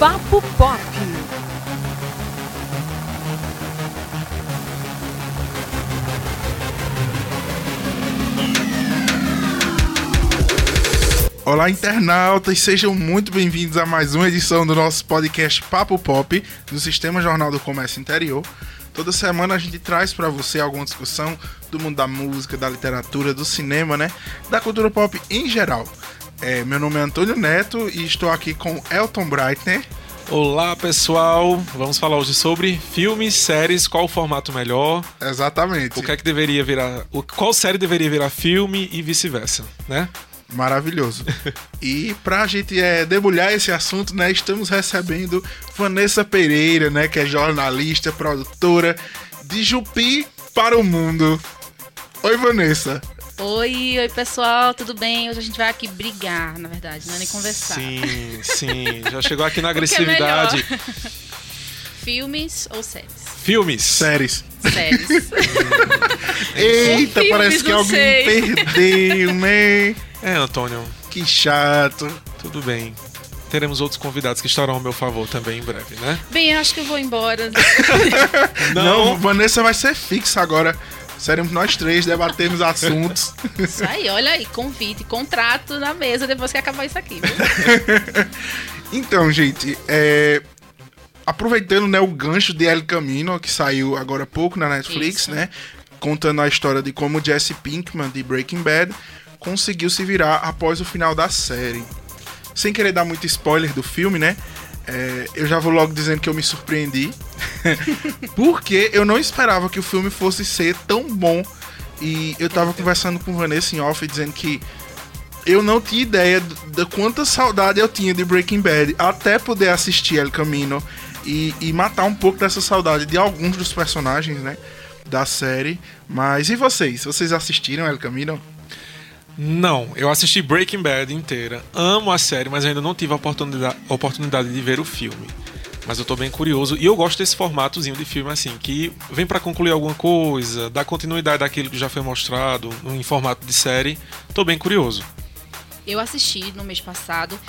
Papo Pop. Olá, internautas, sejam muito bem-vindos a mais uma edição do nosso podcast Papo Pop do Sistema Jornal do Comércio Interior. Toda semana a gente traz para você alguma discussão do mundo da música, da literatura, do cinema, né? Da cultura pop em geral. É, meu nome é Antônio Neto e estou aqui com Elton Breitner. Olá pessoal, vamos falar hoje sobre filmes, séries, qual o formato melhor, Exatamente. o que é que deveria virar, qual série deveria virar filme e vice-versa, né? Maravilhoso. E pra gente é, debulhar esse assunto, né, estamos recebendo Vanessa Pereira, né, que é jornalista, produtora de Jupi para o Mundo. Oi, Vanessa. Oi, oi pessoal, tudo bem? Hoje a gente vai aqui brigar, na verdade, não é nem conversar. Sim, sim, já chegou aqui na O que é agressividade. Filmes ou séries? filmes. Séries. Séries. Eita, filmes, parece que não alguém sei. perdeu, né? É, Antônio, Que chato. tudo bem. Teremos outros convidados que estarão ao meu favor também em breve, né? bem, acho que eu vou embora. Não, Vanessa vai ser fixa agora. Seremos nós três, debatemos assuntos. Isso aí, olha aí, convite, contrato na mesa depois que acabar isso aqui. viu? Então, gente, é, aproveitando né, o gancho de El Camino, que saiu agora há pouco na Netflix, Isso. né? Contando a história de como Jesse Pinkman, de Breaking Bad, conseguiu se virar após o final da série. Sem querer dar muito spoiler do filme, né? É, eu já vou logo dizendo que eu me surpreendi. porque eu não esperava que o filme fosse ser tão bom. E eu tava conversando com Vanessa em off dizendo que eu não tinha ideia da quanta saudade eu tinha de Breaking Bad até poder assistir El Camino e, e matar um pouco dessa saudade de alguns dos personagens, né? Da série. Mas e vocês? Vocês assistiram El Camino? Não, eu assisti Breaking Bad inteira. Amo a série, mas ainda não tive a oportunidade, oportunidade de ver o filme. Mas eu tô bem curioso e eu gosto desse formatozinho de filme assim, que vem pra concluir alguma coisa, dá continuidade daquilo que já foi mostrado em formato de série. Tô bem curioso. Eu assisti no mês passado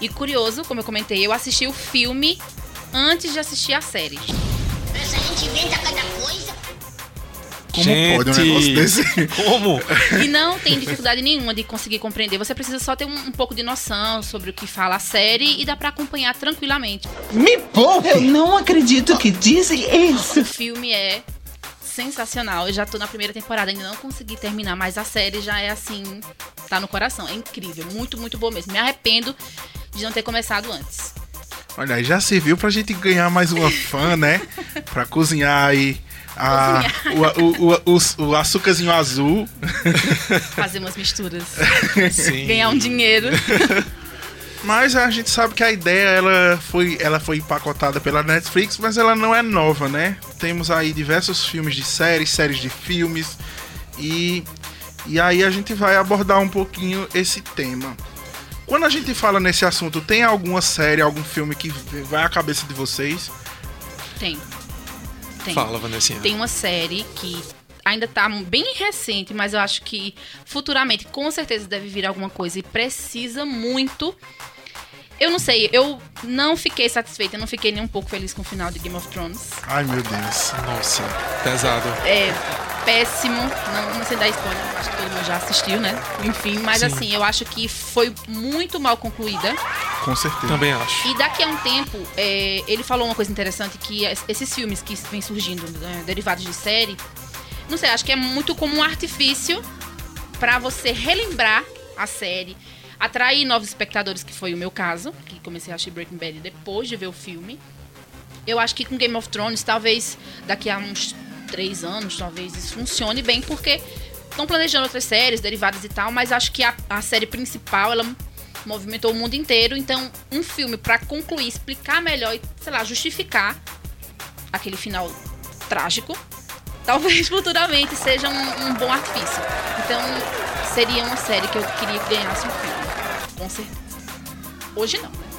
e curioso, como eu comentei, eu assisti o filme antes de assistir a série. Essa gente inventa cada coisa. Como Gente, pode um negócio desse? Como? E não tem dificuldade nenhuma de conseguir compreender. Você precisa só ter um, um pouco de noção sobre o que fala a série e dá pra acompanhar tranquilamente. Me poupe! Eu não acredito que dizem isso. O filme é sensacional. Eu já tô na primeira temporada, ainda não consegui terminar, mas a série já é assim, tá no coração. É incrível, muito, muito boa mesmo. Me arrependo de não ter começado antes. Olha, aí já serviu pra gente ganhar mais uma fã, né? Pra cozinhar aí a, o, o, o, o, o açúcarzinho azul. Fazer umas misturas, Sim. ganhar um dinheiro. Mas a gente sabe que a ideia ela foi, ela foi empacotada pela Netflix, mas ela não é nova, né? Temos aí diversos filmes de séries, séries de filmes e e aí a gente vai abordar um pouquinho esse tema. Quando a gente fala nesse assunto, tem alguma série, algum filme que vai à cabeça de vocês? Tem. Tem. Fala, Vanessinha. Tem uma série que ainda tá bem recente, mas eu acho que futuramente com certeza deve vir alguma coisa e precisa muito. Eu não sei, eu não fiquei satisfeita, eu não fiquei nem um pouco feliz com o final de Game of Thrones. Ai meu Deus. Nossa, pesado. É péssimo, não, não sei dar spoiler, acho que todo mundo já assistiu, né? Enfim, mas Sim. assim, eu acho que foi muito mal concluída. Com certeza. Também acho. E daqui a um tempo, é, ele falou uma coisa interessante, que es- esses filmes que vêm surgindo, né, derivados de série, não sei, acho que é muito como um artifício pra você relembrar a série, atrair novos espectadores, que foi o meu caso, que comecei a assistir Breaking Bad depois de ver o filme. Eu acho que com Game of Thrones, talvez daqui a uns três anos, talvez isso funcione bem, porque estão planejando outras séries, derivadas e tal, mas acho que a, a série principal, ela movimentou o mundo inteiro, então um filme pra concluir, explicar melhor e, sei lá, justificar aquele final trágico, talvez futuramente seja um, um bom artifício. Então, seria uma série que eu queria que ganhasse um filme, com certeza. Hoje não, né?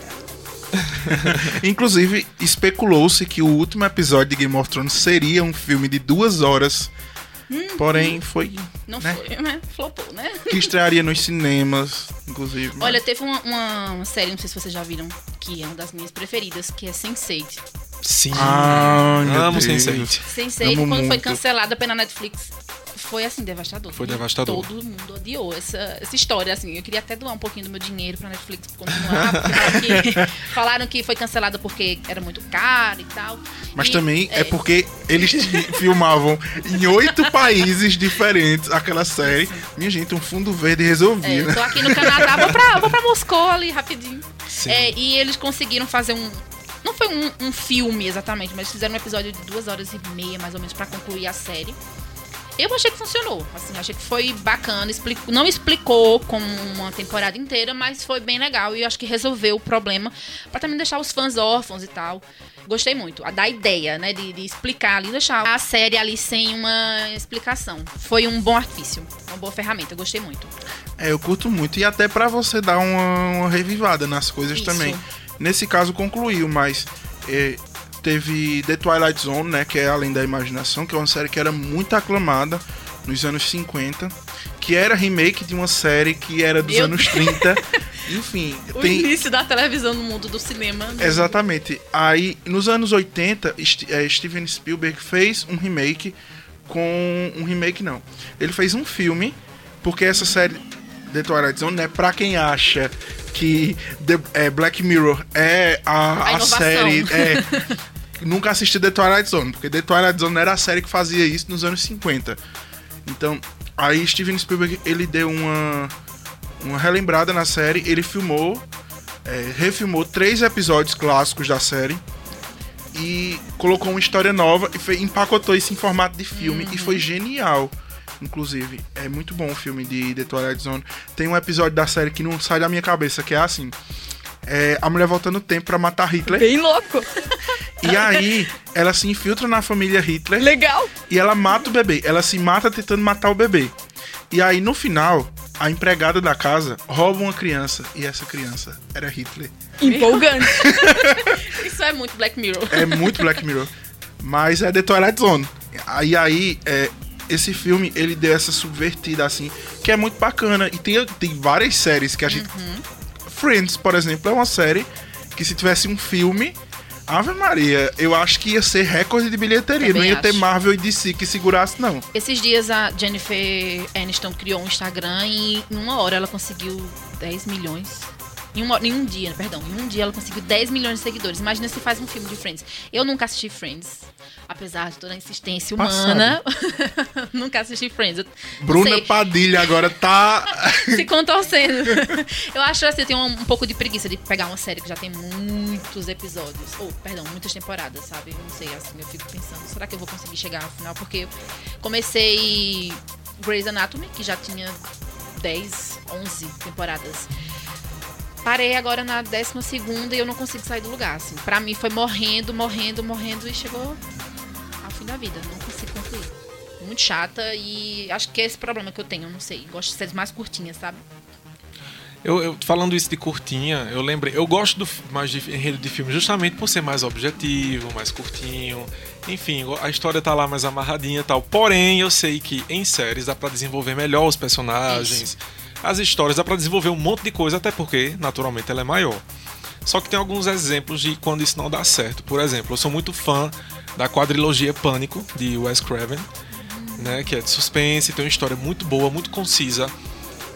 Inclusive, especulou-se que o último episódio de Game of Thrones seria um filme de duas horas. Porém, foi. Não né? foi, né? Flopou, né? Que estrearia nos cinemas, inclusive. Olha, teve uma, uma- série, não sei se vocês já viram, que é uma das minhas preferidas, que é Sense8. Sim. Meu Amo Deus. Sense8. Sense8, Amo quando foi muito. cancelada pela Netflix, foi assim, devastador. Foi E devastador. Todo mundo odiou essa, essa história, assim. Eu queria até doar um pouquinho do meu dinheiro pra Netflix continuar, porque falaram que, foi cancelada porque era muito caro e tal. Mas E, também é, porque eles filmavam em oito países diferentes aquela série. Minha gente, um fundo verde É, resolvia, eu né? tô aqui no Canadá, vou pra, vou pra Moscou ali rapidinho. É, e eles conseguiram fazer um. Não foi um, um filme exatamente, mas fizeram um episódio de duas horas e meia, mais ou menos, pra concluir a série. Eu achei que funcionou. Assim, achei que foi bacana. Explicou, não explicou como uma temporada inteira, mas foi bem legal. E eu acho que resolveu o problema pra também deixar os fãs órfãos e tal. Gostei muito. A da ideia, né? De, de explicar ali, deixar a série ali sem uma explicação. Foi um bom artifício. Uma boa ferramenta. Gostei muito. É, eu curto muito. E até pra você dar uma, uma revivada nas coisas Isso. também. Nesse caso concluiu, mas é, teve The Twilight Zone, né? Que é Além da Imaginação, que é uma série que era muito aclamada nos anos 50. Que era remake de uma série que era dos Meu anos 30. Enfim, O tem. início da televisão no mundo do cinema. né? Exatamente. Aí, nos anos 80, St- eh, Steven Spielberg fez um remake com. Um remake não. Ele fez um filme, porque essa série The Twilight Zone, né? Pra quem acha que The, eh, Black Mirror é a, A a série. É, nunca assistiu The Twilight Zone, porque The Twilight Zone era a série que fazia isso nos anos 50. Então, aí Steven Spielberg ele deu uma, uma relembrada na série, ele filmou, é, refilmou três episódios clássicos da série e colocou uma história nova e fe- empacotou isso em formato de filme e foi genial. Inclusive, é muito bom o filme de The Twilight Zone. Tem um episódio da série que não sai da minha cabeça, que é assim. É, a mulher volta no tempo pra matar Hitler. Bem louco. E aí, ela se infiltra na família Hitler Legal. e ela mata o bebê. Ela se mata tentando matar o bebê. E aí, no final, a empregada da casa rouba uma criança. E essa criança era Hitler. Empolgante. Isso é muito Black Mirror. É muito Black Mirror. Mas é The Twilight Zone. E aí, é, esse filme, ele deu essa subvertida, assim, que é muito bacana. E tem, tem várias séries que a gente... Friends, por exemplo, é uma série que se tivesse um filme... Ave Maria, eu acho que ia ser recorde de bilheteria. Também não ia ter acho. Marvel e DC que segurasse, não. Esses dias a Jennifer Aniston criou um Instagram e em uma hora ela conseguiu 10 milhões. Em, uma, em um dia, perdão, em um dia ela conseguiu 10 milhões de seguidores. Imagina se faz um filme de Friends. Eu nunca assisti Friends, apesar de toda a insistência humana. nunca assisti Friends. Eu Bruna Padilha agora tá. se contorcendo. Eu acho assim, eu tenho um, um pouco de preguiça de pegar uma série que já tem muitos episódios. Ou, perdão, muitas temporadas, sabe? Eu não sei, assim, eu fico pensando, será que eu vou conseguir chegar no final? Porque eu comecei Grey's Anatomy, que já tinha 10, 11 temporadas. Parei agora na 12 segunda e eu não consigo sair do lugar, assim. Pra mim foi morrendo, morrendo, morrendo e chegou ao fim da vida. Não consigo concluir. Muito chata e acho que é esse problema que eu tenho, eu não sei. Gosto de séries mais curtinhas, sabe? Eu, eu- falando isso de curtinha, eu lembrei. Eu gosto do, mais de enredo de filme justamente por ser mais objetivo, mais curtinho. Enfim, a história tá lá mais amarradinha e tal. Porém, eu sei que em séries dá pra desenvolver melhor os personagens, as histórias, dá pra desenvolver um monte de coisa, até porque, naturalmente, ela é maior. Só que tem alguns exemplos de quando isso não dá certo. Por exemplo, eu sou muito fã da quadrilogia Pânico, de Wes Craven, né, que é de suspense, tem uma história muito boa, muito concisa.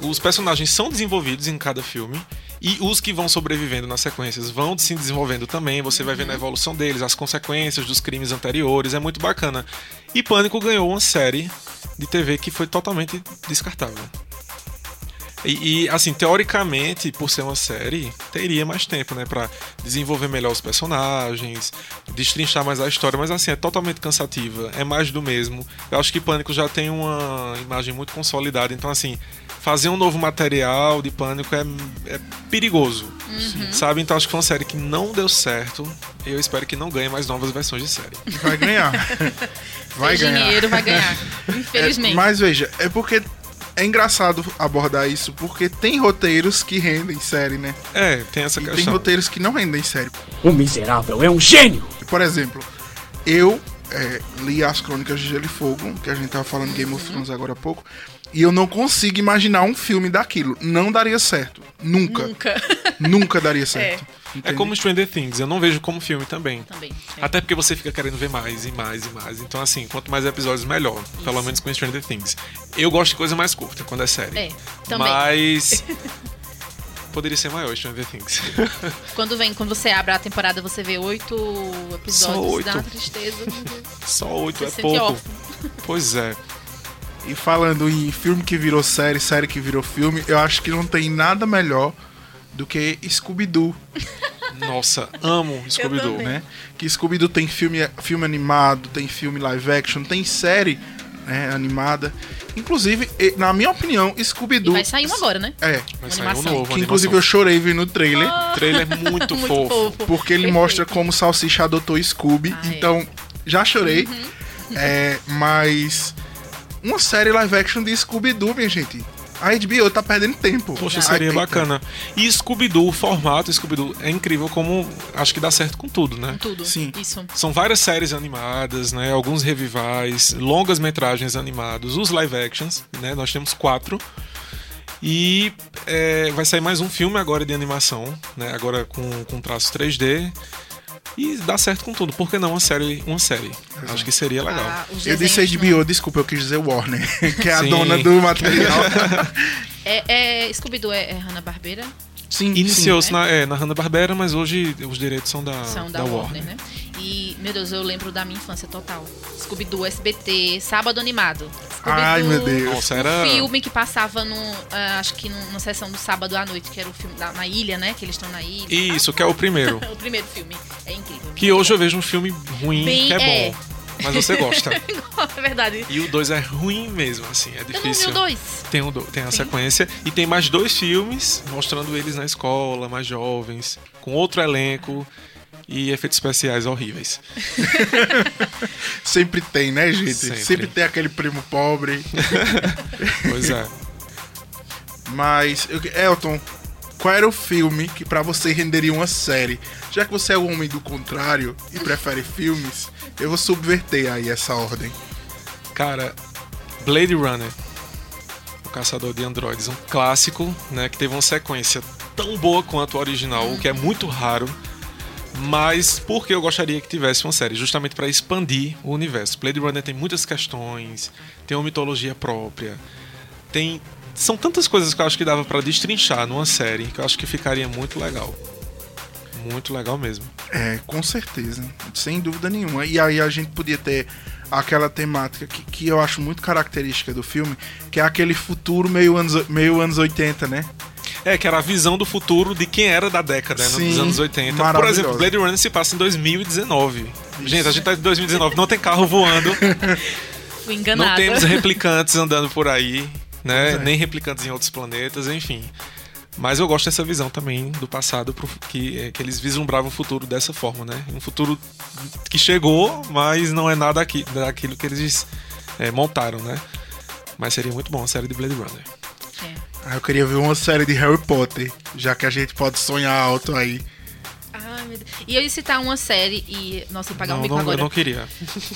Os personagens são desenvolvidos em cada filme e os que vão sobrevivendo nas sequências vão se desenvolvendo também. Você vai vendo a evolução deles, as consequências dos crimes anteriores, é muito bacana. E Pânico ganhou uma série de TV que foi totalmente descartável. E, e, assim, teoricamente, por ser uma série, teria mais tempo, né, Pra desenvolver melhor os personagens, destrinchar mais a história, mas assim, é totalmente cansativa, é mais do mesmo. Eu acho que Pânico já tem uma imagem muito consolidada, então assim, fazer um novo material de Pânico é, é perigoso, sabe? Então acho que foi uma série que não deu certo. e Eu espero que não ganhe mais novas versões de série. Vai ganhar. Vai Sem ganhar. dinheiro vai ganhar. Infelizmente. É, mas veja, é porque é engraçado abordar isso, porque tem roteiros que rendem série, né? É, tem essa E tem questão. roteiros que não rendem série. O miserável é um gênio! Por exemplo, eu é, li as crônicas de Gelo e Fogo, que a gente tava falando Game of Thrones agora há pouco, e eu não consigo imaginar um filme daquilo. Não daria certo. Nunca. Nunca. Nunca daria certo. É Entende? como Stranger Things, eu não vejo como filme também. Também. é. Até porque você fica querendo ver mais e mais e mais. Então, assim, quanto mais episódios, melhor. Pelo menos com Stranger Things. Eu gosto de coisa mais curta quando é série. É, também. Mas. Poderia ser maior Stranger Things. Quando vem, quando você abre a temporada, você vê oito episódios, Só oito. dá uma tristeza. Só oito Você é pouco. órfão. Pois é. E falando em filme que virou série, série que virou filme, eu acho que não tem nada melhor do que Scooby-Doo, Nossa, amo Scooby-Doo. né? Que Scooby-Doo tem filme, filme animado, tem filme live action, tem série né, animada. Inclusive, na minha opinião, Scooby-Doo... vai sair um agora, né? É, Vai sair um novo. que inclusive eu chorei vendo o trailer. O trailer é muito, Muito fofo. fofo. Porque ele Perfeito. mostra como o Salsicha adotou Scooby. Ah, é. Uhum. então, já chorei. É, mas. Uma série live action de Scooby-Doo, minha gente. A HBO tá perdendo tempo. Poxa, Ai, seria eita. bacana. E Scooby-Doo, o formato Scooby-Doo é incrível como acho que dá certo com tudo, né? Tudo. Sim. Isso. São várias séries animadas, né? Alguns revivais, longas metragens animados, os live actions, né? Nós temos quatro. E é, vai sair mais um filme agora de animação, né? Agora com, com traços 3D. E dá certo com tudo. Por que não uma série? Uma série? Acho que seria legal. Ah, Eu disse HBO, desculpa, eu quis dizer Warner, que é a Sim. dona do material. É, é, Scooby-Doo é, é Hanna-Barbera? Sim, Iniciou-se sim. na, é, na Hanna-Barbera, mas hoje os direitos são da, São da, da Warner, né? E, meu Deus, eu lembro da minha infância total. Scooby-Doo, SBT, Sábado Animado. Ai, meu Deus. Nossa, O era... filme que passava no. ah, acho que no- na sessão do sábado à noite, que era o filme da- na ilha, né? Que eles estão na ilha. Isso, que é o primeiro. o primeiro filme. É incrível. Que hoje eu vejo um filme ruim, Bem- que é é. bom. Mas você gosta. é verdade. E o 2 é ruim mesmo, assim, é Eu não vi difícil. o dois. Tem, um, do- tem a sequência e tem mais dois filmes mostrando eles na escola, mais jovens, com outro elenco e efeitos especiais horríveis. Sempre tem, né, gente? Sempre. Sempre, tem aquele primo pobre. Pois é. Mas, eu- Elton, qual era o filme que pra você renderia uma série? Já que você é o homem do contrário e prefere filmes, eu vou subverter aí essa ordem. Cara, Blade Runner, o caçador de androides, um clássico, né, que teve uma sequência tão boa quanto o original, o que é muito raro. Mas por que eu gostaria que tivesse uma série? Justamente para expandir o universo. Blade Runner tem muitas questões, tem uma mitologia própria, tem são tantas coisas que eu acho que dava para destrinchar numa série que eu acho que ficaria muito legal. Muito legal mesmo. É, com certeza, sem dúvida nenhuma. E aí a gente podia ter aquela temática que, que eu acho muito característica do filme, que é aquele futuro meio anos, meio anos 80, né? É, que era a visão do futuro de quem era da década, né, Sim, dos anos 80. Por exemplo, Blade Runner se passa em 2019. Gente, a gente tá em 2019, não tem carro voando, enganada. não temos replicantes andando por aí, né? É. Nem replicantes em outros planetas, enfim. Mas eu gosto dessa visão também do passado, pro- que, é, que eles vislumbravam o futuro dessa forma, né? Um futuro que chegou, mas não é nada aqui, daquilo que eles é, montaram, né? Mas seria muito bom a série de Blade Runner. É. Ah, eu queria ver uma série de Harry Potter, já que a gente pode sonhar alto aí. Ai, meu Deus. E eu ia citar uma série e. Nossa, ia pagar Não, um bico não, agora. eu não queria.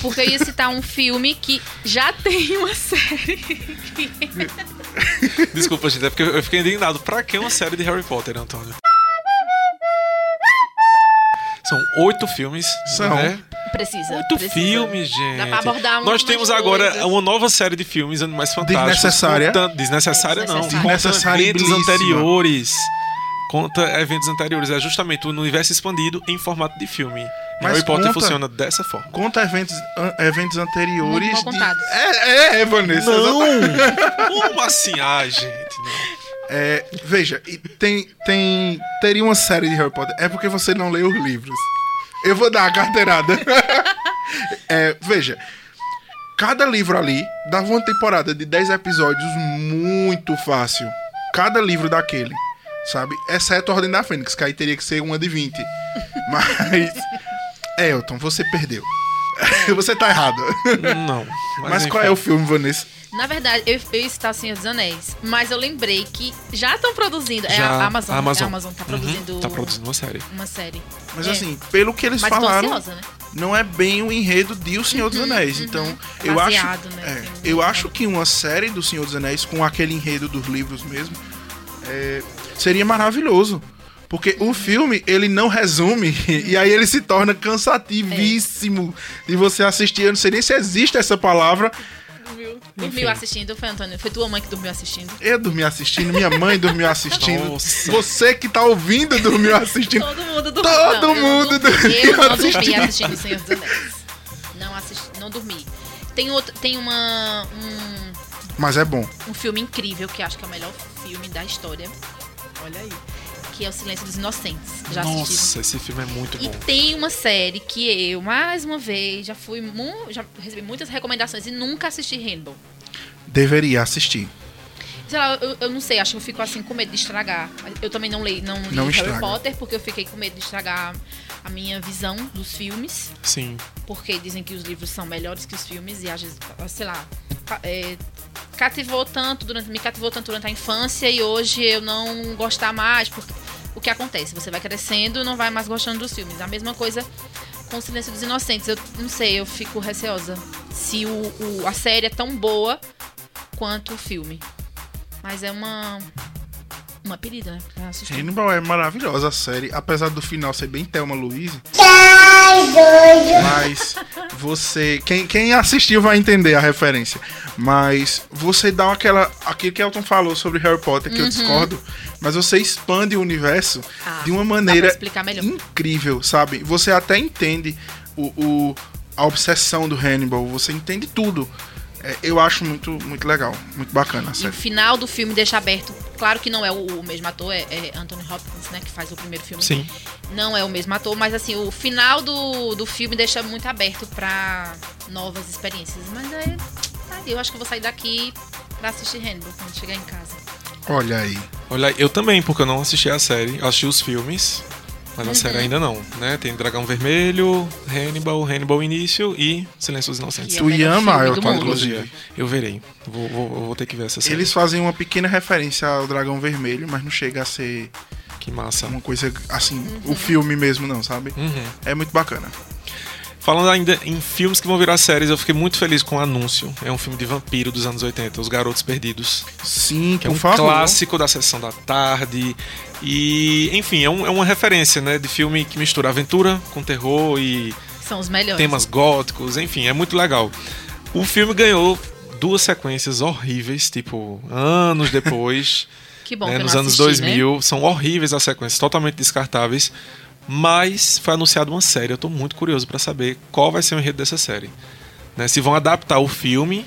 Porque eu ia citar um filme que já tem uma série. Desculpa, gente, é porque eu fiquei indignado. Pra que uma série de Harry Potter, Antônio? São oito filmes, São. né? Precisa. Oito precisa. filmes, gente. Dá pra abordar muito Nós temos agora coisas. uma nova série de filmes Animais Fantásticos. Desnecessária. Desnecessária não. Desnecessária. Conta Desnecessária anteriores. Conta eventos anteriores. É justamente o universo expandido em formato de filme. Mas Harry Potter conta- funciona dessa forma. Conta eventos, an- eventos anteriores. Muito mal de-. É, é, é, Vanessa. exatamente. Como assim? Ai, gente, não. É, veja, tem, tem. Teria uma série de Harry Potter. É porque você não leu os livros. Eu vou dar a carteirada. É, veja, cada livro ali dava uma temporada de 10 episódios muito fácil. Cada livro daquele, sabe? Exceto a Ordem da Fênix, que aí teria que ser uma de 20. Mas. Elton, você perdeu. Você tá errado. Não. Mas, qual é o filme, Vanessa? Na verdade, eu, eu ia citar Senhor dos Anéis, mas eu lembrei que já estão produzindo. É Já, a Amazon. a Amazon. A Amazon tá produzindo, Uhum, tá produzindo uma série. uma série. Mas É. assim, pelo que eles Mas falaram. ansiosa, né? não é bem o enredo de O Senhor dos Anéis. Então, eu acho, Baseado, né, é, eu acho que uma série do Senhor dos Anéis com aquele enredo dos livros mesmo é, seria maravilhoso. Porque o filme, ele não resume, e aí ele se torna cansativíssimo de você assistir. Eu não sei nem se existe essa palavra. Dormiu, dormiu assistindo, foi Antônio? Foi tua mãe que dormiu assistindo? Eu dormi assistindo, minha mãe dormiu assistindo. Nossa. Você que tá ouvindo dormiu assistindo. Todo mundo dormiu. Todo Não, eu mundo dormi. dormiu Eu não dormi assistindo. assistindo O Senhor dos Anéis. Não assisti, não dormi. Tem, outro, tem uma, um, Mas é bom. um filme incrível que acho que é o melhor filme da história. Olha aí. Que é O Silêncio dos Inocentes. Já. Nossa, esse filme é muito E bom. tem uma série que eu, mais uma vez, já fui já recebi muitas recomendações e nunca assisti Rainbow. Deveria assistir. Sei lá, eu, eu não sei, acho que eu fico assim com medo de estragar. Eu também não leio, não li Não Harry. Potter porque eu fiquei com medo de estragar a minha visão dos filmes, Sim. porque dizem que os livros são melhores que os filmes e às vezes, sei lá, é, cativou tanto durante, me cativou tanto durante a infância e hoje eu não gostar mais, porque o que acontece? Você vai crescendo e não vai mais gostando dos filmes. A mesma coisa com o Silêncio dos Inocentes. Eu não sei, eu fico receosa se o, o- a série é tão boa quanto o filme. Mas é uma uma pedida, né? Pra assistir. Hannibal é maravilhosa a série, apesar do final ser bem Thelma Louise. Mas você. Quem, quem assistiu vai entender a referência. Mas você dá aquela. Aquilo que Elton falou sobre Harry Potter, que eu discordo. Mas você expande o universo Uhum. Ah, de uma maneira incrível, sabe? Você até entende o, o- a obsessão do Hannibal, você entende tudo. É, eu acho muito, muito legal, muito bacana a E o final do filme deixa aberto. Claro que não é o, o mesmo ator, é, é Anthony Hopkins, né? Que faz o primeiro filme. Sim. Não é o mesmo ator, mas assim, o final do, do filme deixa muito aberto pra novas experiências. Mas aí, aí eu acho que eu vou sair daqui pra assistir Hannibal quando chegar em casa. Olha aí. Olha, eu também, porque eu não assisti a série. Eu assisti os filmes, mas a Uhum. série ainda não, né? Tem Dragão Vermelho, Hannibal, Hannibal Início e Silêncio dos Inocentes. Tu melhor ama, filme eu do tô mundo. inclusive. Trilogia. Eu verei. Vou, vou, vou ter que ver essa série. Eles fazem uma pequena referência ao Dragão Vermelho, mas não chega a ser Que massa. uma coisa assim, o filme mesmo não, sabe? Uhum. É muito bacana. Falando ainda em filmes que vão virar séries, eu fiquei muito feliz com o Anúncio. É um filme de vampiro dos anos 80, Os Garotos Perdidos. Sim, Que é um favor. clássico da sessão da tarde. E, enfim, é, um- é uma referência, né? De filme que mistura aventura com terror e São os melhores. temas góticos, enfim, é muito legal. O filme ganhou duas sequências horríveis, tipo, anos depois, Que bom né, que eu nos não anos assisti, 2000. São horríveis as sequências, totalmente descartáveis. Mas foi anunciada uma série, eu tô muito curioso pra saber qual vai ser o enredo dessa série. Né, se vão adaptar o filme,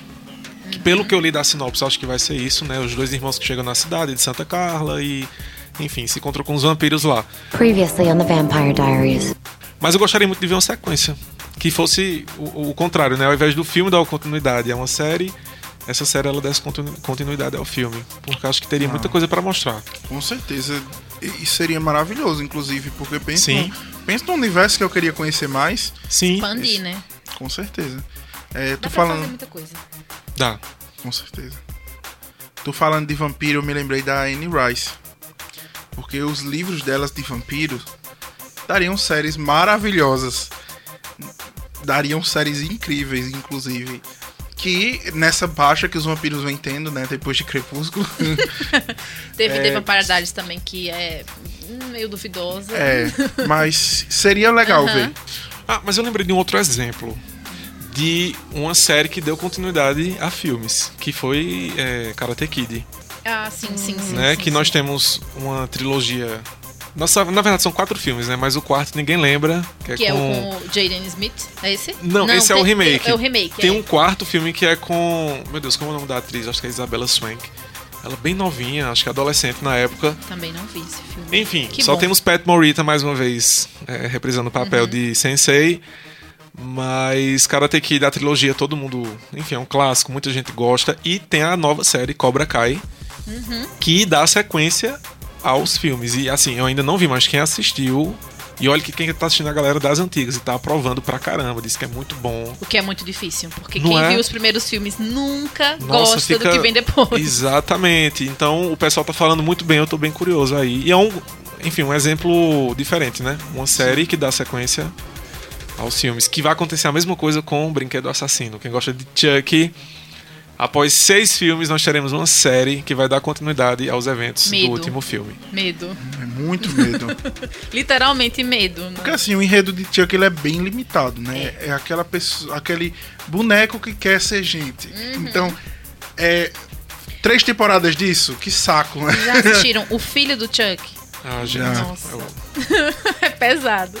que pelo que eu li da sinopse, acho que vai ser isso, né? Os dois irmãos que chegam na cidade de Santa Carla e, enfim, se encontram com os vampiros lá. Previously on the Vampire Diaries. Mas eu gostaria muito de ver uma sequência. Que fosse o, o contrário, né? Ao invés do filme dar uma continuidade a uma série, essa série ela desse continu- continuidade ao filme. Porque eu acho que teria muita coisa pra mostrar. Com certeza. E seria maravilhoso, inclusive, porque pensa, Sim. no, pensa no universo que eu queria conhecer mais. Sim, Expandir, né? Com certeza. É, Dá tô pra fazer falando. muita coisa. dá. Com certeza. Tô falando de vampiro, eu me lembrei da Anne Rice. Porque os livros delas de vampiros dariam séries maravilhosas. Dariam séries incríveis, inclusive. Que nessa baixa que os vampiros vêm tendo, né? Depois de Crepúsculo. Teve É. The Vampire Diaries também, que é meio duvidosa. é. Mas seria legal ver. Ah, mas eu lembrei de um outro exemplo. De uma série que deu continuidade a filmes. Que foi é, Karate Kid. Ah, sim, sim, sim. né? sim, que sim. nós temos uma trilogia. Nossa, na verdade são quatro filmes, né? Mas o quarto ninguém lembra. Que é Que é o com. com o Jaden Smith, é esse? Não, esse é o tem- remake. É o remake, Tem é. um quarto filme que é com. Meu Deus, como é o nome da atriz? Acho que é Isabella Swank. Ela bem novinha, acho que adolescente na época. Também não vi esse filme. Enfim, Que só bom. Uhum. temos Pat Morita mais uma vez é, reprisando o papel de Sensei. Mas Karate Kid, da trilogia, todo mundo. Enfim, é um clássico, muita gente gosta. E tem a nova série Cobra Kai, Uhum. que dá sequência aos filmes. E assim, eu ainda não vi, mas quem assistiu. E olha que quem tá assistindo é a galera das antigas e tá aprovando pra caramba, diz que é muito bom. O que é muito difícil, porque Não quem é? viu os primeiros filmes nunca Nossa, gosta fica- do que vem depois. Exatamente. Então o pessoal tá falando muito bem, eu tô bem curioso aí. E é um, enfim, um exemplo diferente, né? Uma série que dá sequência aos filmes. Que vai acontecer a mesma coisa com o Brinquedo Assassino. Quem gosta de Chuck, após seis filmes, nós teremos uma série que vai dar continuidade aos eventos Medo. do último filme. Medo. É muito medo. Literalmente medo. né? Porque assim, o enredo de Chuck ele é bem limitado, né? É, aquela pessoa, aquele boneco que quer ser gente. Uhum. Então, é três temporadas disso, que saco, né? Já assistiram O Filho do Chuck? Ah, gente. Nossa. é pesado.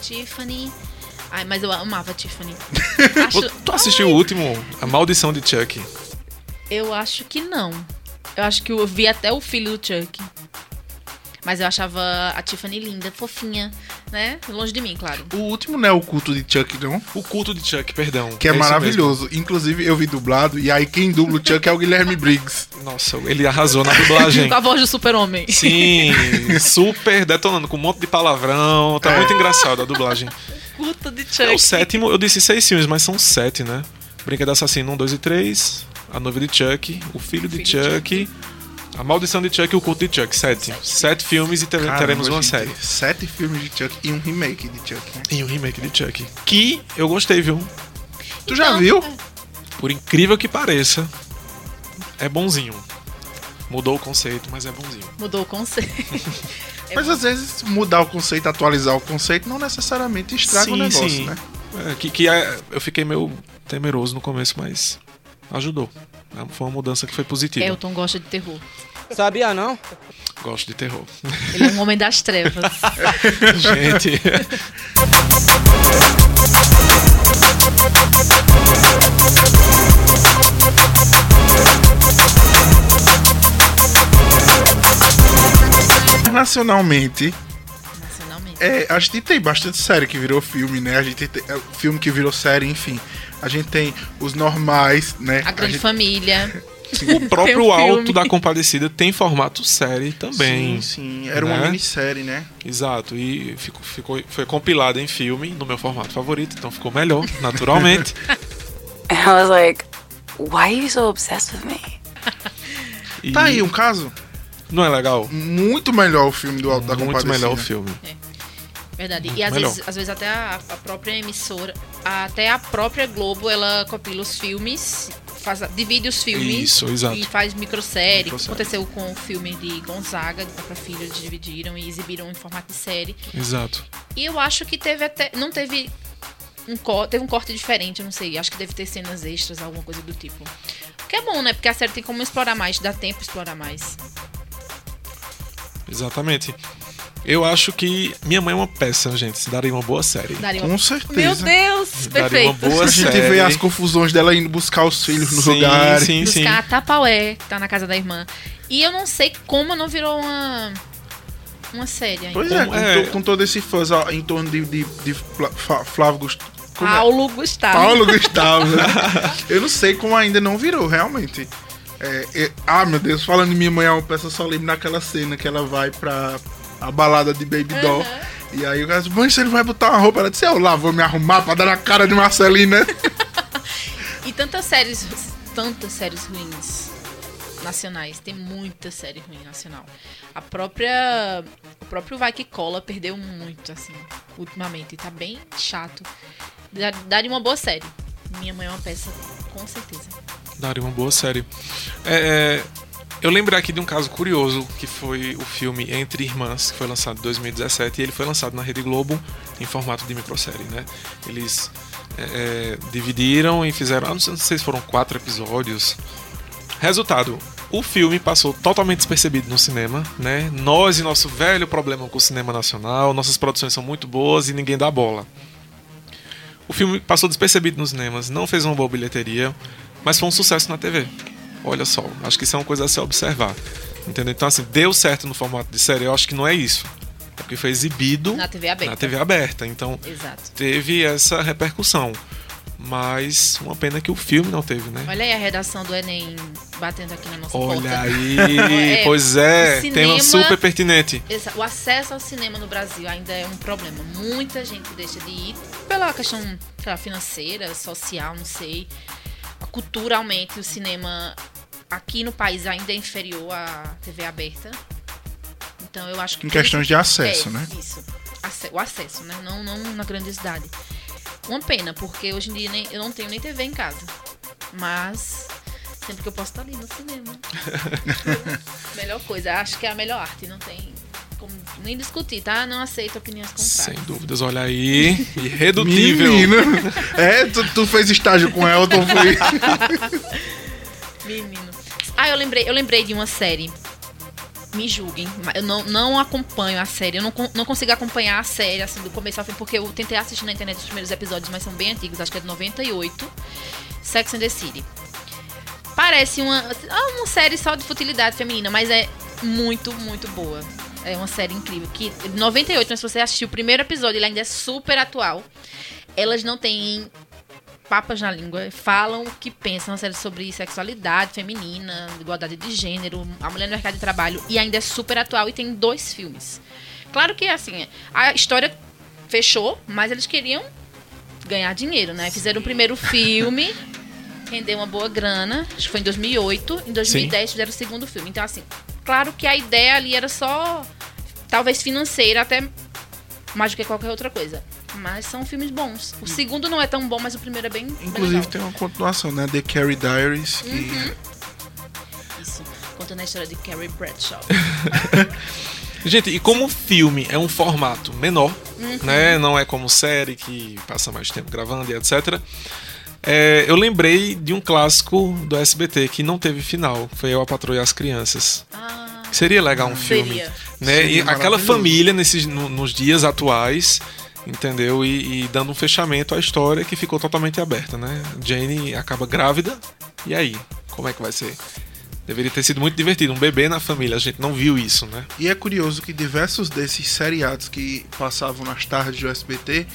Tiffany. Ai, mas eu amava Tiffany. Acho- Tu assistiu o último, A Maldição de Chuck? Eu acho que não. Eu acho que eu vi até o filho do Chuck. Mas eu achava a Tiffany linda, fofinha, né? Longe de mim, claro. O último não é o culto de Chuck, não. O culto de Chuck, perdão. Que é, isso maravilhoso. Inclusive, eu vi dublado, e aí quem dubla o Chuck é o Guilherme Briggs. Nossa, ele arrasou na dublagem. Com a voz do super-homem. Sim, super detonando, com um monte de palavrão. Tá muito engraçado a dublagem. Puta de Chuck. É o sétimo, eu disse seis filmes, mas são sete, né? Brinquedo Assassino 1, 2 e 3, A Noiva de Chuck, O Filho de Filho de Chuck, A Maldição de Chuck e O Culto de Chuck. Sete. Sete filmes e Caramba, teremos uma gente, série. Sete filmes de Chuck e um remake de Chuck. né? E um remake de Chuck. Que eu gostei, viu? Tu já Então, viu? Por incrível que pareça, é bonzinho. Mudou o conceito, mas é bonzinho. Mudou o conceito. Mas às vezes mudar o conceito, atualizar o conceito, não necessariamente estraga o negócio, né? É, que que é- eu fiquei meio temeroso no começo, mas ajudou. É, Foi uma mudança que foi positiva. Elton gosta de terror. Sabia não? Gosto de terror. Ele é um homem das trevas. Gente. Nacionalmente, Nacionalmente. é, a gente tem bastante série que virou filme, né? A gente tem é, filme que virou série, enfim. A gente tem os normais, né? A Grande gente- Família. O próprio um Alto filme. da Compadecida tem formato série também. Sim, sim. Era uma Né? minissérie, né? Exato. E ficou, ficou, foi compilada em filme, no meu formato favorito, então ficou melhor, naturalmente. And I was like, why are you so obsessed with me? E Tá aí um caso Não é legal? muito melhor o filme do Alto da Muito Compadecida. melhor o filme. Verdade. Muito E às vezes, às vezes até a, a própria emissora, até a própria Globo, ela copila os filmes, faz, divide os filmes Isso, exato. e faz microsérie. Microsérie. Aconteceu com o filme de Gonzaga, de Papa Filho, eles dividiram e exibiram em formato de série. Exato. E eu acho que teve até. Não teve. Um teve um corte diferente, eu não sei. Acho que deve ter cenas extras, alguma coisa do tipo. O que é bom, né? Porque a série tem como explorar mais, dá tempo de explorar mais. Exatamente. Eu acho que Minha Mãe é uma peça, gente. Se daria uma boa série. Daria Com uma... certeza. Meu Deus! Daria uma Perfeito. boa A gente série. vê as confusões dela indo buscar os filhos nos sim, lugares. Sim, sim. Buscar a Tapaué, que tá na casa da irmã. E eu não sei como não virou uma. Uma série ainda. Pois é, com, É. com todo esse fãs em torno de, de, de Flávio Gustavo. Paulo Gustavo. Paulo Gustavo. né? Eu não sei como ainda não virou, realmente. É, é- ah, meu Deus, falando de minha mãe, é uma peça, lembro naquela cena que ela vai pra a balada de Baby Doll. E aí o cara diz, mãe, vai botar uma roupa? Ela disse, eu lá vou me arrumar pra dar na cara de Marcelina. E tantas séries, tantas séries ruins nacionais. Tem muita série ruim nacional. A própria. O próprio Vai Que Cola perdeu muito, assim, ultimamente. Tá bem chato. Daria uma boa série. Minha mãe é uma peça, com certeza. Daria uma boa série. É, é, eu lembrei aqui de um caso curioso, que foi o filme Entre Irmãs, que foi lançado em 2017, e ele foi lançado na Rede Globo em formato de microsérie, né? Eles é, é, dividiram e fizeram, ah, não sei, se foram quatro episódios. Resultado, o filme passou totalmente despercebido no cinema, né? Nós e nosso velho problema com o cinema nacional, nossas produções são muito boas e ninguém dá bola. O filme passou despercebido nos cinemas, não fez uma boa bilheteria, mas foi um sucesso na TV. Olha só, acho que isso é uma coisa a se observar. Entendeu? Então, assim, deu certo no formato de série, eu acho que não é isso. É porque foi exibido Na TV aberta. na TV aberta. Então, Exato. teve essa repercussão. Mas uma pena que o filme não teve, né? Olha aí a redação do Enem batendo aqui na nossa Olha porta. aí, É, pois é, o tema cinema- super pertinente. O acesso ao cinema no Brasil ainda é um problema. Muita gente deixa de ir pela questão lá, financeira, social, não sei. Culturalmente, o cinema aqui no país ainda é inferior à TV aberta. Então eu acho que. Em questões de acesso, é, né? Isso. O acesso, né? Não, não na grandiosidade. Uma pena, porque hoje em dia nem- eu não tenho nem TV em casa. Mas sempre que eu posso estar ali no cinema. melhor coisa, acho que é a melhor arte, não tem nem discutir, tá? Não aceito opiniões Sem contrárias. dúvidas, olha aí. Irredutível. Menina. É, tu, tu fez estágio com Elton, foi. Menino. Ah, eu lembrei, eu lembrei de uma série. Me julguem, mas eu não, não acompanho a série. Eu não, não consigo acompanhar a série assim do começo ao fim, porque eu tentei assistir na internet os primeiros episódios, mas são bem antigos, acho que é de 98. Sex and the City. Parece uma, ah, uma série só de futilidade feminina, mas é muito, muito boa. É uma série incrível. Que de 98, mas se você assistiu o primeiro episódio, ele ainda é super atual. Elas não têm papas na língua, falam o que pensam, uma série sobre sexualidade feminina, igualdade de gênero, a mulher no mercado de trabalho, e ainda é super atual e tem dois filmes. Claro que, assim, a história fechou, mas eles queriam ganhar dinheiro, né? Fizeram o primeiro filme, rendeu uma boa grana, acho que foi em 2008, em 2010 fizeram o segundo filme. Então, assim, claro que a ideia ali era só, talvez financeira, até mais do que qualquer outra coisa. Mas são filmes bons. O segundo não é tão bom, mas o primeiro é bem, bem Inclusive legal. tem uma continuação, né? The Carrie Diaries, que Uhum. Isso, contando a história de Carrie Bradshaw. Gente, e como filme é um formato menor, Uhum. né? Não é como série que passa mais tempo gravando e etc. É, eu lembrei de um clássico do SBT que não teve final. Foi Eu, a Patroa e as Crianças. Ah, Seria legal um filme. Seria. Né? Seria e aquela família nesses, no- nos dias atuais, entendeu? E, e dando um fechamento à história que ficou totalmente aberta, né? Jane acaba grávida. E aí? Como é que vai ser? Deveria ter sido muito divertido. Um bebê na família. A gente não viu isso, né? E é curioso que diversos desses seriados que passavam nas tardes do SBT,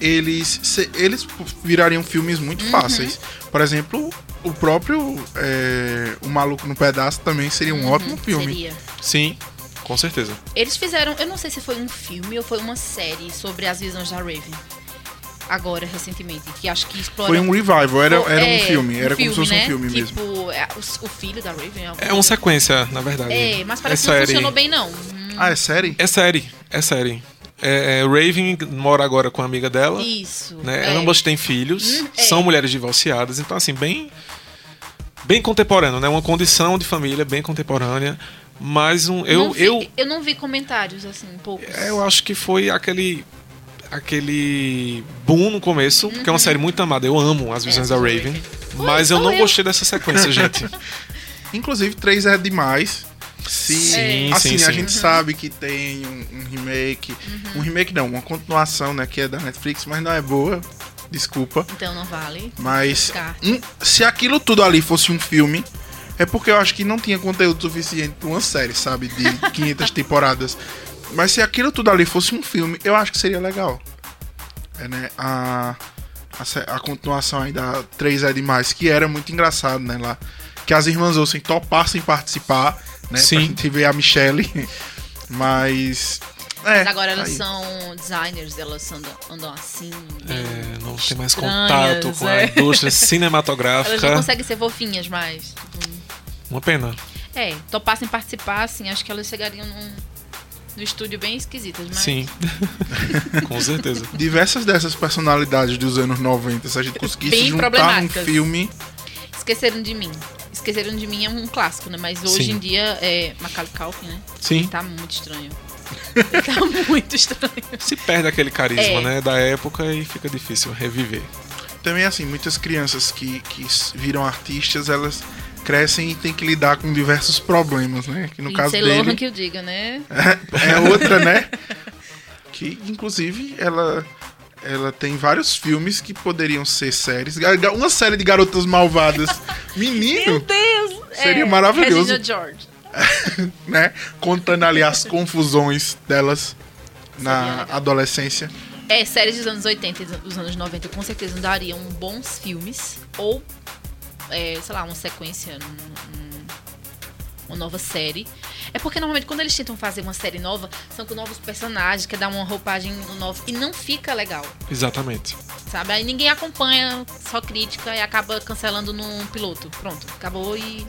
eles, se- eles virariam filmes muito Uhum. fáceis. Por exemplo, o próprio é, O Maluco no Pedaço também seria um ótimo filme. Uhum, seria. Sim, com certeza. Eles fizeram, eu não sei se foi um filme ou foi uma série sobre as visões da Raven. Agora, recentemente, que acho que explora. Foi um revival, era, era É, um filme, era como se fosse né? um filme mesmo. Tipo, é, o, o filho da Raven. alguma É uma coisa. sequência, na verdade. É, mas parece é que não série. funcionou bem, não. Hum, Ah, é série? É série, é série. É, é, Raven mora agora com a amiga dela. Isso. né? é. Ambas têm filhos, Hum, é. são mulheres divorciadas, então assim, bem bem contemporâneo, né? Uma condição de família bem contemporânea, mas um eu não vi, eu eu não vi comentários, assim, poucos. é, eu acho que foi aquele aquele boom no começo, porque é uma série muito amada. Eu amo as visões da Uhum. É, Raven, Raven. mas Oi, eu não eu. gostei dessa sequência, gente. Inclusive, três é demais. Se, Sim, assim, sim, a sim. gente sabe que tem um, um remake. Uhum. Um remake não, uma continuação, né? Que é da Netflix, mas não é boa. Desculpa. Então não vale. Mas um- se aquilo tudo ali fosse um filme, é porque eu acho que não tinha conteúdo suficiente pra uma série, sabe? De 500 temporadas. Mas se aquilo tudo ali fosse um filme, eu acho que seria legal. É, né? A, a, a continuação aí da 3 é demais, que era muito engraçado, né? Lá, que as irmãs Olsen topassem participar, né? Sim. Pra gente ver a Michelle. Mas. É, Mas agora elas aí. são designers, elas andam, andam assim. É, não tem mais estranhas, contato com a é. indústria Elas não cinematográfica. conseguem ser fofinhas mais. Uma pena. É, topassem participar, assim, acho que elas chegariam num, no estúdio bem esquisitas, mas. Sim. com certeza. Diversas dessas personalidades dos anos 90, se a gente conseguisse Bem juntar num filme. Esqueceram de mim. Esqueceram de mim é um clássico, né? Mas hoje Sim. em dia é Macaulay Culkin, né? Sim. Tá muito estranho. tá muito estranho. Se perde aquele carisma, É. né, da época e fica difícil reviver. Também, assim, muitas crianças que, que viram artistas, elas crescem e têm que lidar com diversos problemas, né? Que no caso Lindsay Lohan dele que eu diga, né? é outra, né? Que, inclusive, ela, ela tem vários filmes que poderiam ser séries. Uma série de garotas malvadas. Menino, Deus! Seria maravilhoso. Regina George. né? Contando ali as confusões delas na legal. adolescência. É, séries dos anos 80 e dos anos 90 com certeza dariam bons filmes. Ou, é, sei lá, uma sequência, uma nova série. É porque normalmente quando eles tentam fazer uma série nova, são com novos personagens, quer dar uma roupagem nova. E não fica legal, Exatamente. sabe? Aí ninguém acompanha, só crítica e acaba cancelando num piloto. Pronto, acabou e.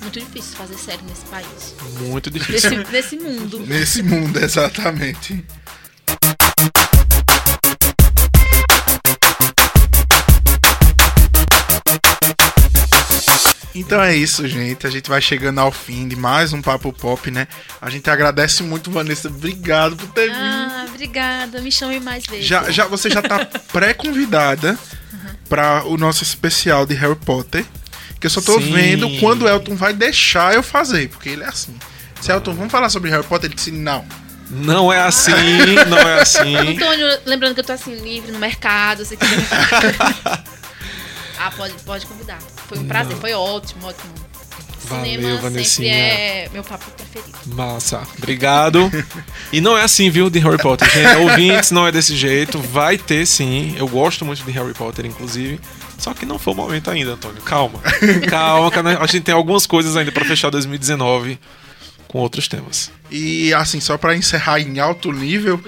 Muito difícil fazer série nesse país. Muito difícil. Nesse, nesse mundo. Nesse mundo, exatamente. Então é isso, gente. A gente vai chegando ao fim de mais um Papo Pop, né? A gente agradece muito, Vanessa. Obrigado por ter vindo. Ah, obrigada. Me chame mais vezes. Já, já, você já tá pré-convidada para o nosso especial de Harry Potter. Que eu só tô Sim. vendo quando o Elton vai deixar eu fazer, porque ele é assim. Se Elton, vamos falar sobre Harry Potter? Ele disse não. Não é assim, não é assim. Antônio, lembrando que eu tô assim, livre no mercado, se quiser. ah, pode, pode convidar. Foi um prazer, foi ótimo, ótimo. Valeu, Cinema sempre Vanessinha. é meu papo preferido. Massa, obrigado. E não é assim, viu, de Harry Potter, gente. Ouvintes, não é desse jeito. Vai ter sim. Eu gosto muito de Harry Potter, inclusive. Só que não foi o momento ainda, Antônio. Calma. Calma, que a gente tem algumas coisas ainda pra fechar 2019 com outros temas. E assim, só pra encerrar em alto nível,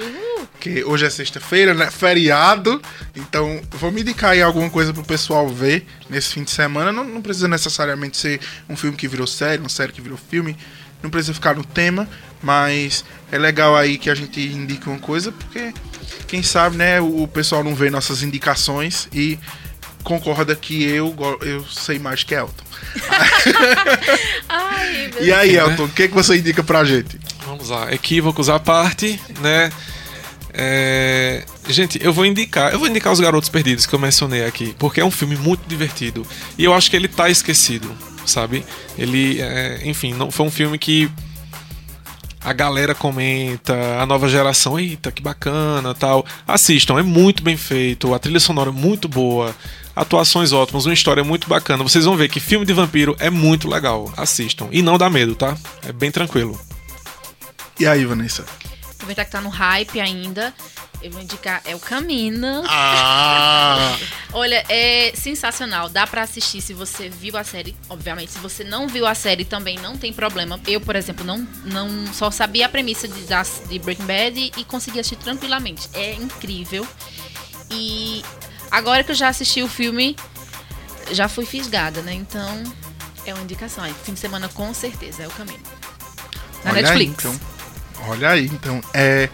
que hoje é sexta-feira, né? Feriado. Então, vou me indicar aí alguma coisa pro pessoal ver nesse fim de semana. Não, não precisa necessariamente ser um filme que virou série, uma série que virou filme. Não precisa ficar no tema, mas é legal aí que a gente indique uma coisa, porque quem sabe, né, o pessoal não vê nossas indicações e concorda que eu, eu sei mais que Elton. Ai, E aí? Elton, o que, que você indica pra gente? Vamos lá, equívocos à parte, né? É, Gente, eu vou indicar, eu vou indicar os Garotos Perdidos que eu mencionei aqui, porque é um filme muito divertido e eu acho que ele tá esquecido, sabe? Ele, é, enfim, não foi um filme que a galera comenta, a nova geração, eita, que bacana, tal. Assistam, é muito bem feito, a trilha sonora é muito boa, atuações ótimas, uma história muito bacana. Vocês vão ver que filme de vampiro é muito legal. Assistam e não dá medo, tá? É bem tranquilo. E aí, Vanessa? Aproveitar que tá no hype ainda, eu vou indicar É o Camino. Ah! Olha, é sensacional. Dá pra assistir se você viu a série. Obviamente, se você não viu a série também não tem problema. Eu, por exemplo, não, não só sabia a premissa de, de Breaking Bad e, e consegui assistir tranquilamente. É incrível. E agora que eu já assisti o filme, já fui fisgada, né? Então, é uma indicação. aí. Fim de semana, com certeza, é o caminho. Na Olha Netflix. Aí, então. Olha aí, então. É,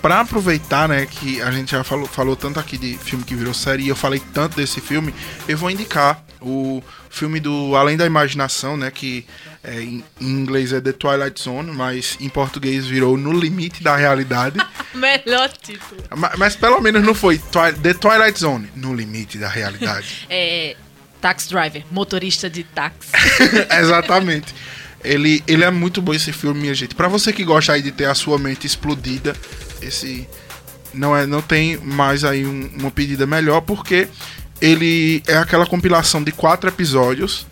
pra aproveitar, né, que a gente já falou, falou tanto aqui de filme que virou série e eu falei tanto desse filme, eu vou indicar o filme do Além da Imaginação, né, que é, em, inglês é The Twilight Zone, mas em português virou No Limite da Realidade. Melhor título. Ma- mas, pelo menos não foi Twi- The Twilight Zone, No Limite da Realidade. É. Tax driver, motorista de táxi. Exatamente. Ele, ele é muito bom esse filme, minha gente. Pra você que gosta aí de ter a sua mente explodida, esse não é não tem mais aí um- uma pedida melhor porque ele é aquela compilação de quatro episódios,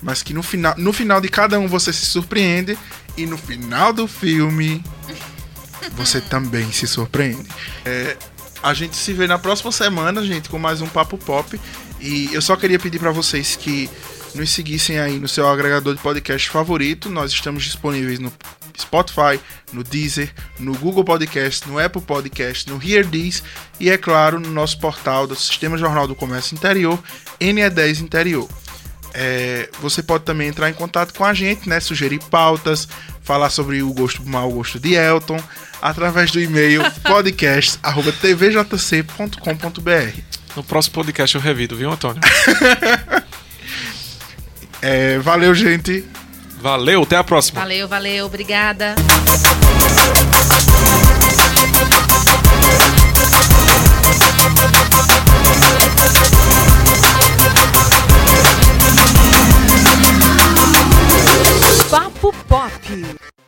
mas que no final, no final de cada um você se surpreende e no final do filme você também se surpreende. É, a gente se vê na próxima semana, gente, com mais um Papo Pop. E eu só queria pedir pra vocês que nos seguissem aí no seu agregador de podcast favorito. Nós estamos disponíveis no Spotify, no Deezer, no Google Podcast, no Apple Podcast, no Hear This e, é claro, no nosso portal do Sistema Jornal do Comércio Interior, NE10 Interior. É, você pode também entrar em contato com a gente, né? Sugerir pautas, falar sobre o gosto mau gosto de Elton, através do e-mail podcast.tvjc.com.br. No próximo podcast eu revido, viu, Antônio? É, valeu, gente. Valeu, até a próxima. Valeu, valeu, obrigada. Papo Pop.